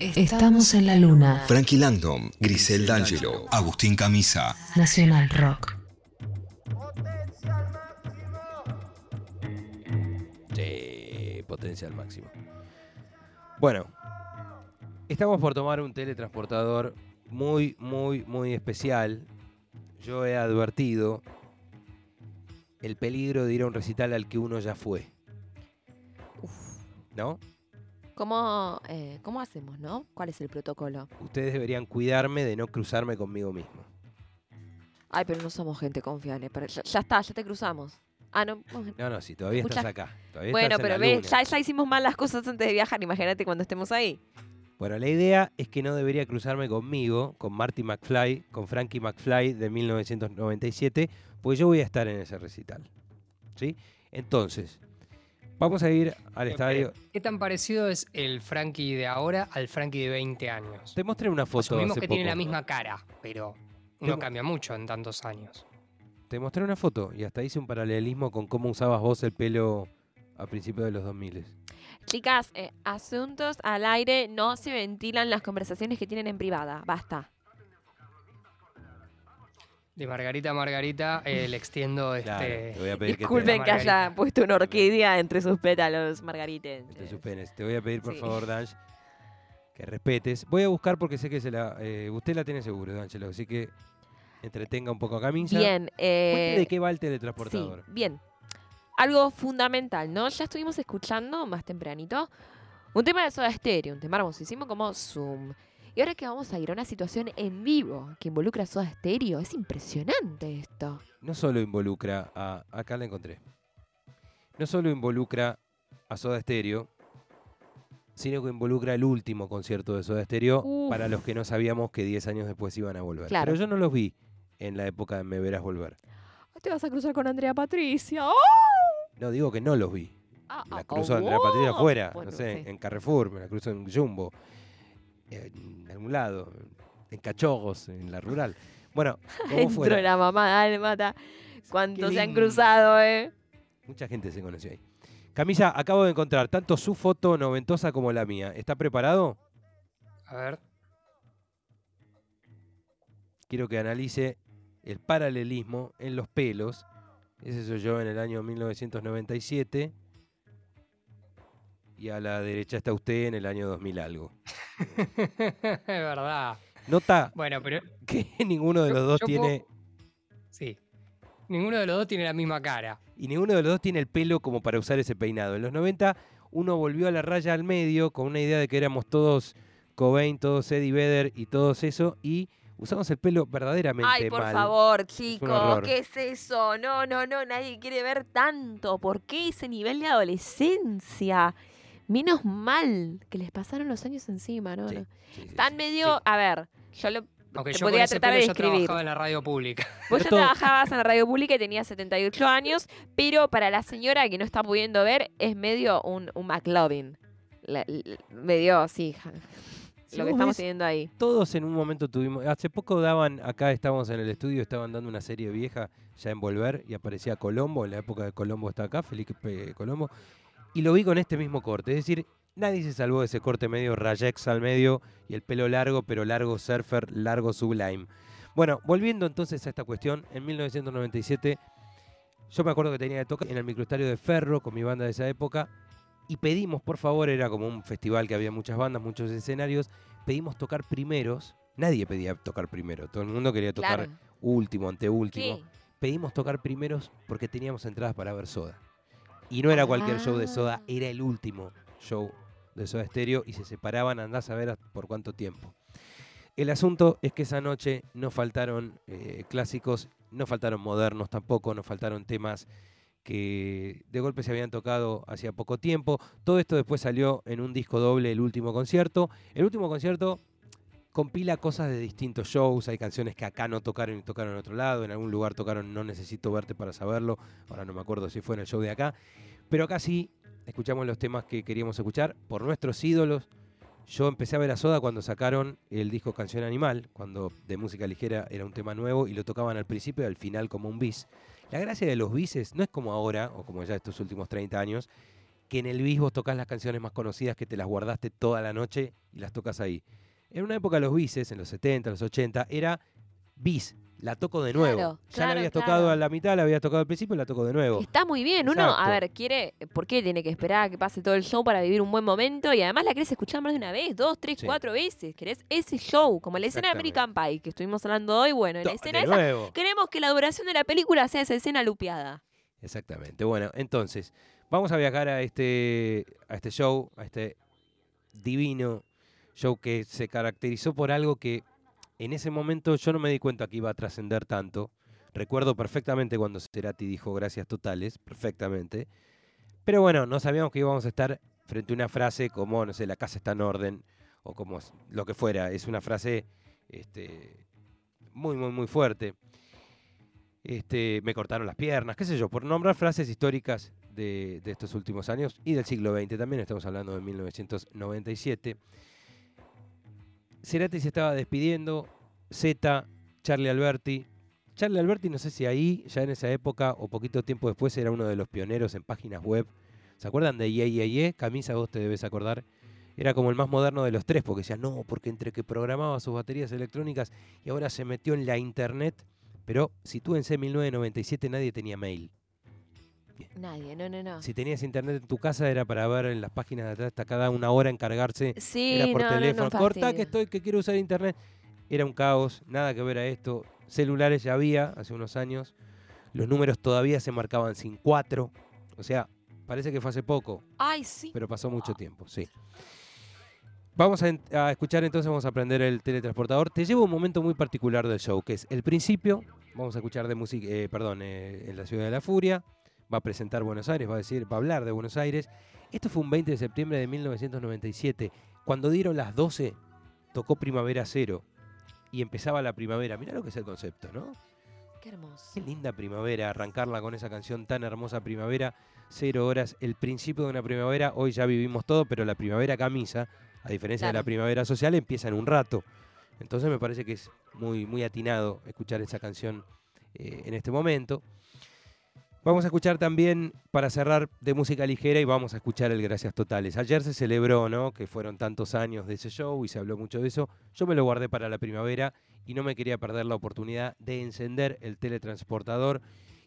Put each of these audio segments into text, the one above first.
Estamos en la luna. Frankie Langdon, Grisel D'Angelo, Agustín Camisa. Nacional Rock. Sí, potencia al máximo. Bueno, estamos por tomar un teletransportador muy, muy, muy especial. Yo he advertido el peligro de ir a un recital al que uno ya fue. ¿No? ¿Cómo, eh, ¿Cómo hacemos, no? ¿Cuál es el protocolo? Ustedes deberían cuidarme de no cruzarme conmigo mismo. Ay, pero no somos gente confiable. pero ya, ya está, ya te cruzamos. Ah, no. No, no, si todavía Muchas- estás acá. todavía Bueno, estás en pero la ves, luna. ya, ya hicimos mal las cosas antes de viajar. Imagínate cuando estemos ahí. Bueno, la idea es que no debería cruzarme conmigo, con Marty McFly, con Frankie McFly de 1997, pues yo voy a estar en ese recital. ¿Sí? Entonces, vamos a ir al estadio. ¿Qué tan parecido es el Frankie de ahora al Frankie de 20 años? Te mostré una foto Asumimos hace que tiene la misma cara, pero no Tengo- cambia mucho en tantos años. Te mostré una foto y hasta hice un paralelismo con cómo usabas vos el pelo a principios de los 2000. Chicas, eh, asuntos al aire, no se ventilan las conversaciones que tienen en privada. Basta. De Margarita a Margarita eh, le extiendo este. Claro, te voy a pedir que te, Disculpen que haya Margarita. puesto una orquídea entre sus pétalos, Margarite. que te suspendes. Te voy a pedir, por Sí. favor, Danch, que respetes. Voy a buscar porque sé que se la, eh, usted la tiene seguro, D'Angelo, así que entretenga un poco a Camisa. Bien, eh, de qué va el sí, teletransportador. bien. Algo fundamental, ¿no? Ya estuvimos escuchando más tempranito un tema de Soda Stereo, un tema hermosísimo como Zoom. Y ahora que vamos a ir a una situación en vivo que involucra a Soda Stereo, es impresionante esto. no solo involucra a. Acá la encontré. No solo involucra a Soda Stereo, sino que involucra el último concierto de Soda Stereo Uf. para los que no sabíamos que 10 años después iban a volver. Claro. Pero yo no los vi en la época de Me Verás Volver. Te vas a cruzar con Andrea Patricia. ¡Oh! No, digo que no los vi. Ah, La ah, cruzo ah, Andrea Patricia afuera, Bueno, no sé, sí. en Carrefour, me la cruzo en Jumbo, en algún lado, en Cachogos, en la rural. Bueno, como Dentro fuera. de la mamá dálmata. ¿Cuántos Qué se han cruzado, eh? Mucha gente se conoció ahí. Camisa, acabo de encontrar tanto su foto noventosa como la mía. ¿Está preparado? A ver. Quiero que analice el paralelismo en los pelos. Ese soy yo en el año 1997. Y a la derecha está usted en el año 2000 algo. es verdad. Nota Bueno, pero. que ninguno de Yo- los dos yo tiene... Sí. Ninguno de los dos tiene la misma cara. Y ninguno de los dos tiene el pelo como para usar ese peinado. En los 90 uno volvió a la raya al medio con una idea de que éramos todos Cobain, todos Eddie Vedder y todos eso. Y usamos el pelo verdaderamente Ay, por mal. favor, chicos. ¿qué es eso? No, no, no, nadie quiere ver tanto. ¿Por qué ese nivel de adolescencia? Menos mal que les pasaron los años encima, ¿no? Sí, no. sí, sí, Están sí. medio, a ver, yo lo Aunque yo ese tratar pelo de describir. trabajaba en la radio pública. Vos ya trabajabas en la radio pública y tenías 78 años, pero para la señora que no está pudiendo ver, es medio un, un McLovin. La- medio, sí, Si lo que estamos ves, teniendo ahí. Todos en un momento tuvimos. Hace poco daban, acá estábamos en el estudio, estaban dando una serie vieja ya en Volver y aparecía Colombo, en la época de Colombo está acá, Felipe Colombo. Y lo vi con este mismo corte. Es decir, nadie se salvó de ese corte medio rayex al medio y el pelo largo, pero largo surfer, largo sublime. Bueno, volviendo entonces a esta cuestión, en 1997 yo me acuerdo que tenía que tocar en el microestadio de Ferro con mi banda de esa época y pedimos, por favor, era como un festival que había muchas bandas, muchos escenarios, pedimos tocar primeros. Nadie pedía tocar primero, todo el mundo quería tocar Claro. último, anteúltimo. ¿Qué? Pedimos tocar primeros porque teníamos entradas para ver Soda. Y no era cualquier show de Soda, Ah. era el último show de Soda Stereo y se separaban, andás a ver por cuánto tiempo. El asunto es que esa noche no faltaron eh, clásicos, no faltaron modernos tampoco, no faltaron temas que de golpe se habían tocado hacía poco tiempo. Todo esto después salió en un disco doble, el último concierto. El último concierto compila cosas de distintos shows, hay canciones que acá no tocaron y tocaron en otro lado, en algún lugar tocaron No Necesito Verte para saberlo, ahora no me acuerdo si fue en el show de acá, pero acá sí escuchamos los temas que queríamos escuchar por nuestros ídolos. Yo empecé a ver a Soda cuando sacaron el disco Canción Animal, cuando de música ligera era un tema nuevo y lo tocaban al principio y al final como un bis. La gracia de los bises no es como ahora, o como ya estos últimos 30 años, que en el bis vos tocas las canciones más conocidas que te las guardaste toda la noche y las tocas ahí. En una época los bises, en los 70, los 80, era bis, la toco de nuevo. Claro, ya claro, la habías claro. tocado a la mitad, la habías tocado al principio y la toco de nuevo. Está muy bien. Uno, a Exacto. ver, quiere. ¿Por qué tiene que esperar a que pase todo el show para vivir un buen momento? Y además la querés escuchar más de una vez, dos, tres, Sí. cuatro veces. Querés ese show, como la escena de American Pie que estuvimos hablando hoy. Bueno, en la escena esa, nuevo. queremos que la duración de la película sea esa escena lupeada. Exactamente. Bueno, entonces, vamos a viajar a este, a este show, a este divino show que se caracterizó por algo que en ese momento yo no me di cuenta que iba a trascender tanto. Recuerdo perfectamente cuando Cerati dijo gracias totales, perfectamente. Pero bueno, no sabíamos que íbamos a estar frente a una frase como, no sé, la casa está en orden, o como lo que fuera. Es una frase este, muy, muy, muy fuerte. Este, me cortaron las piernas, qué sé yo, por nombrar frases históricas de, de estos últimos años y del siglo XX también, estamos hablando de 1997. Cerati se estaba despidiendo, Z, Charlie Alberti. Charlie Alberti, no sé si ahí, ya en esa época o poquito tiempo después, era uno de los pioneros en páginas web. ¿Se acuerdan de Ye? Camisa, vos te debes acordar. Era como el más moderno de los tres, porque decía, no, porque entre que programaba sus baterías electrónicas y ahora se metió en la internet. Pero si tú en C 1997 nadie tenía mail. Nadie, no, no, no. Si tenías internet en tu casa era para ver en las páginas de atrás hasta cada una hora encargarse Sí, era por no, no, no, teléfono. un Cortá que estoy, que quiero usar internet. Era un caos, nada que ver a esto. Celulares ya había hace unos años. Los números todavía se marcaban sin cuatro. O sea, parece que fue hace poco, Ay, sí. pero pasó mucho tiempo, sí. Vamos a escuchar entonces, vamos a aprender el teletransportador. Te llevo un momento muy particular del show, que es el principio. Vamos a escuchar de música, eh, perdón, eh, en la ciudad de la furia. Va a presentar Buenos Aires, va a decir, va a hablar de Buenos Aires. Esto fue un 20 de septiembre de 1997. Cuando dieron las 12, tocó Primavera Cero y empezaba la primavera. Mirá lo que es el concepto, ¿no? Qué hermoso. Qué linda primavera, arrancarla con esa canción tan hermosa, Primavera, cero horas, el principio de una primavera, hoy ya vivimos todo, pero la primavera camisa, a diferencia de la primavera social, empieza en un rato. Entonces me parece que es muy, muy atinado escuchar esa canción eh, en este momento. Vamos a escuchar también, para cerrar, de música ligera y vamos a escuchar el Gracias Totales. Ayer se celebró, ¿no? Que fueron tantos años de ese show y se habló mucho de eso. Yo me lo guardé para la primavera y no me quería perder la oportunidad de encender el teletransportador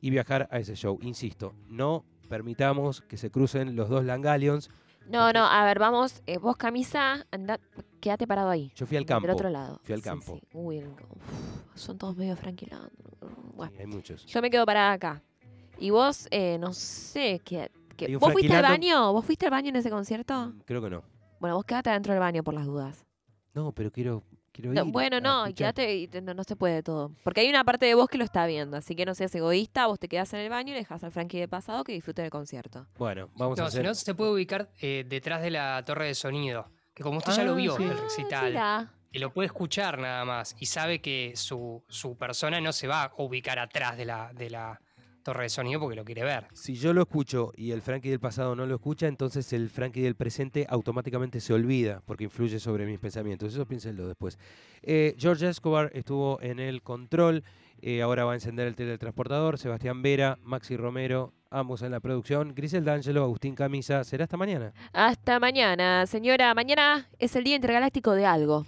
y viajar a ese show. Insisto, no permitamos que se crucen los dos Langalions. No, no, a ver, vamos. eh, vos, camisa, anda, quédate parado ahí. Yo fui al Del campo. otro lado. Fui al Sí, campo. sí. Uy, el- uf, son todos medio franquilados. Bueno, Sí, hay muchos. yo me quedo parada acá. Y vos, eh, no sé, ¿qué, qué- Hay un ¿vos fuiste al baño? ¿Vos fuiste al baño en ese concierto? Creo que no. Bueno, vos quédate adentro del baño por las dudas. No, pero quiero, quiero No, ir bueno, no, y quédate, y no, no se puede todo. Porque hay una parte de vos que lo está viendo, así que no seas egoísta, vos te quedás en el baño y dejas al Frankie de pasado que disfrute del concierto. Bueno, vamos a No, si hacer... no, se puede ubicar eh, detrás de la torre de sonido. Que como usted ya lo Ah, vio sí. el recital, Mira, y lo puede escuchar nada más, y sabe que su, su persona no se va a ubicar atrás de la, de la torre de sonido porque lo quiere ver. Si yo lo escucho y el Frankie del pasado no lo escucha, entonces el Frankie del presente automáticamente se olvida porque influye sobre mis pensamientos. Eso piénsenlo después. Eh, George Escobar estuvo en el control. eh, ahora va a encender el teletransportador. Sebastián Vera, Maxi Romero, ambos en la producción. Grisel D'Angelo, Agustín Camisa. ¿Será hasta mañana? hasta mañana, señora. Mañana es el Día Intergaláctico de algo.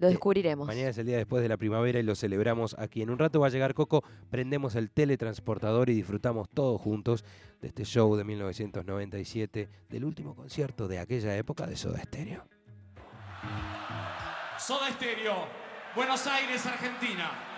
Lo Eh, descubriremos. Mañana es el día después de la primavera y lo celebramos aquí. En un rato va a llegar Coco, prendemos el teletransportador y disfrutamos todos juntos de este show de 1997, del último concierto de aquella época de Soda Stereo. Soda Stereo, Buenos Aires, Argentina.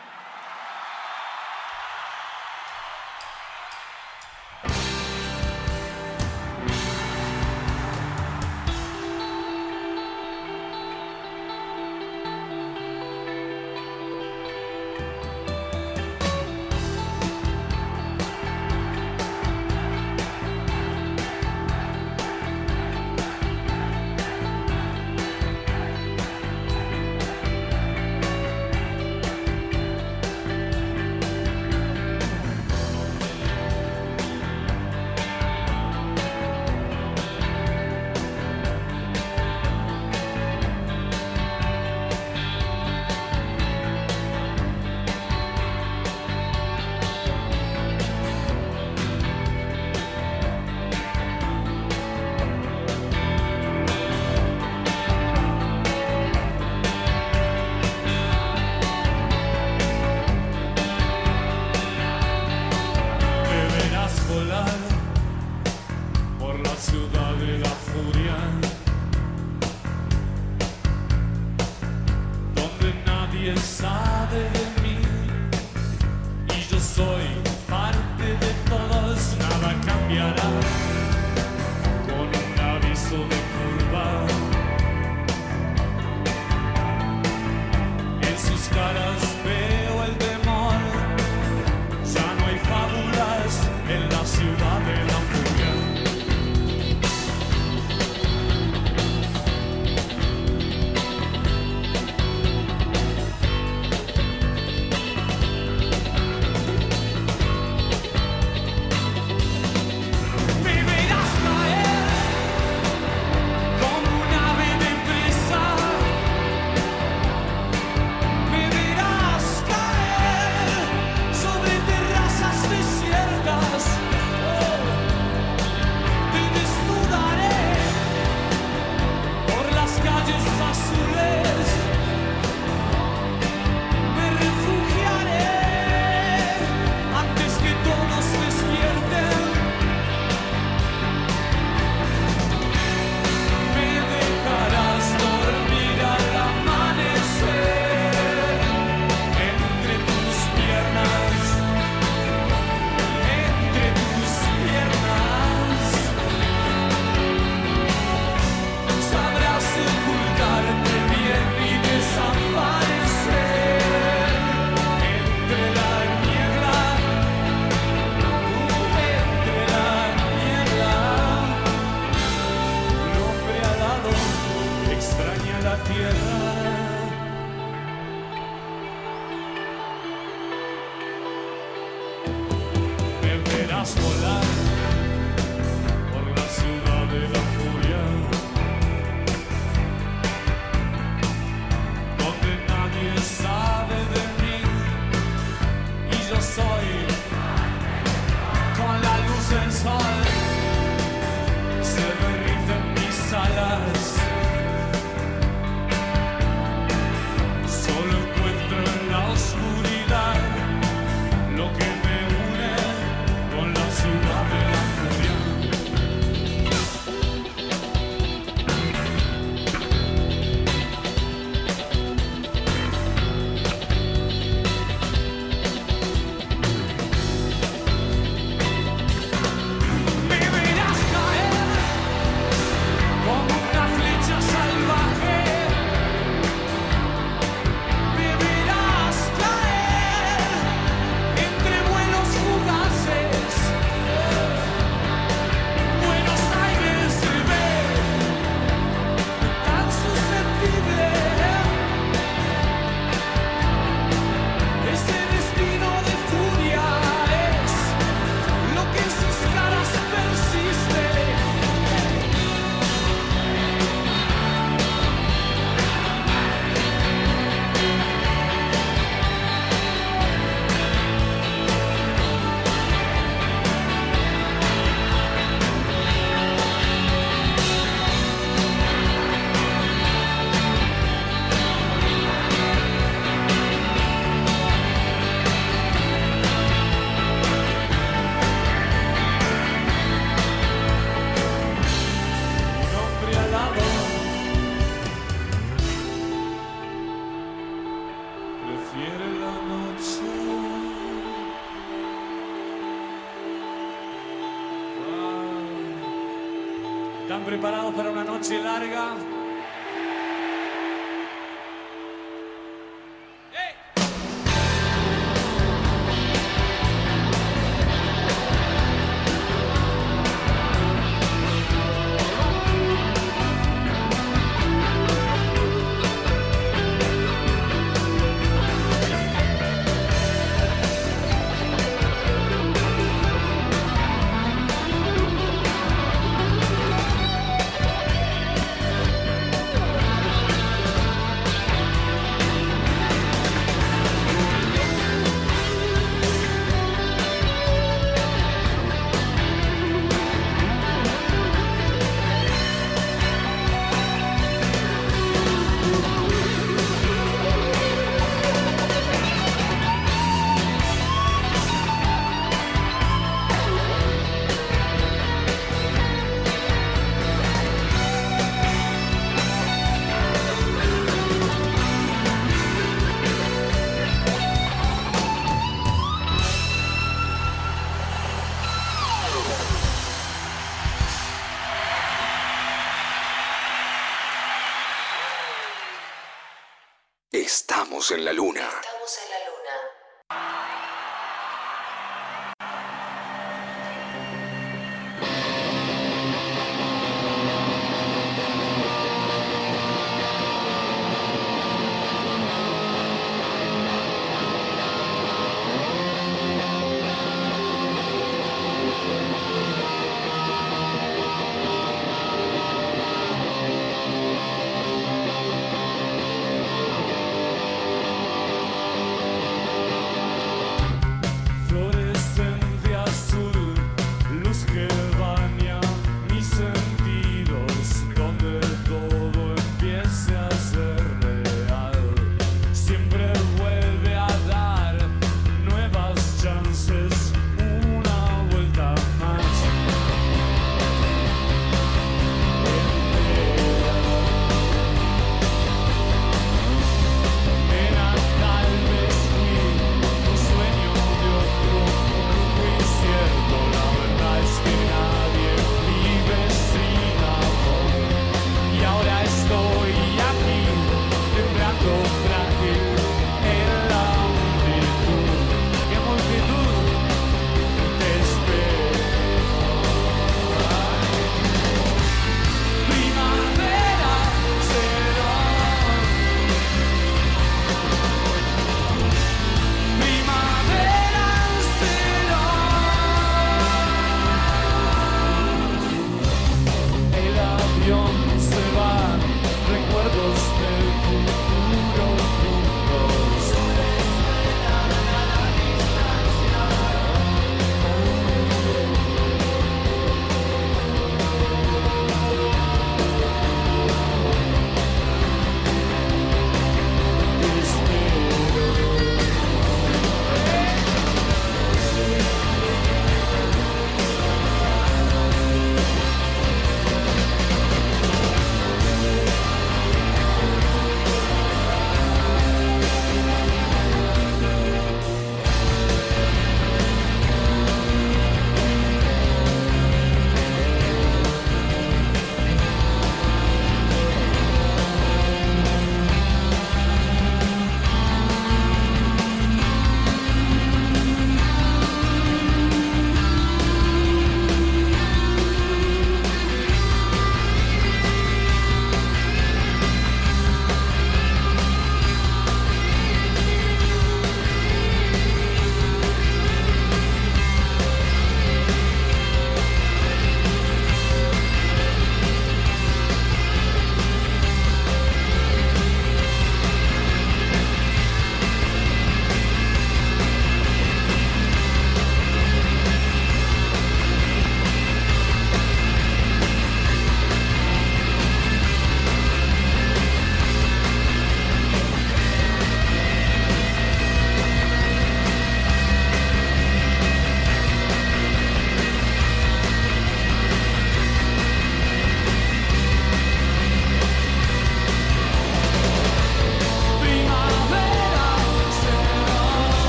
Tierra. Me verás volar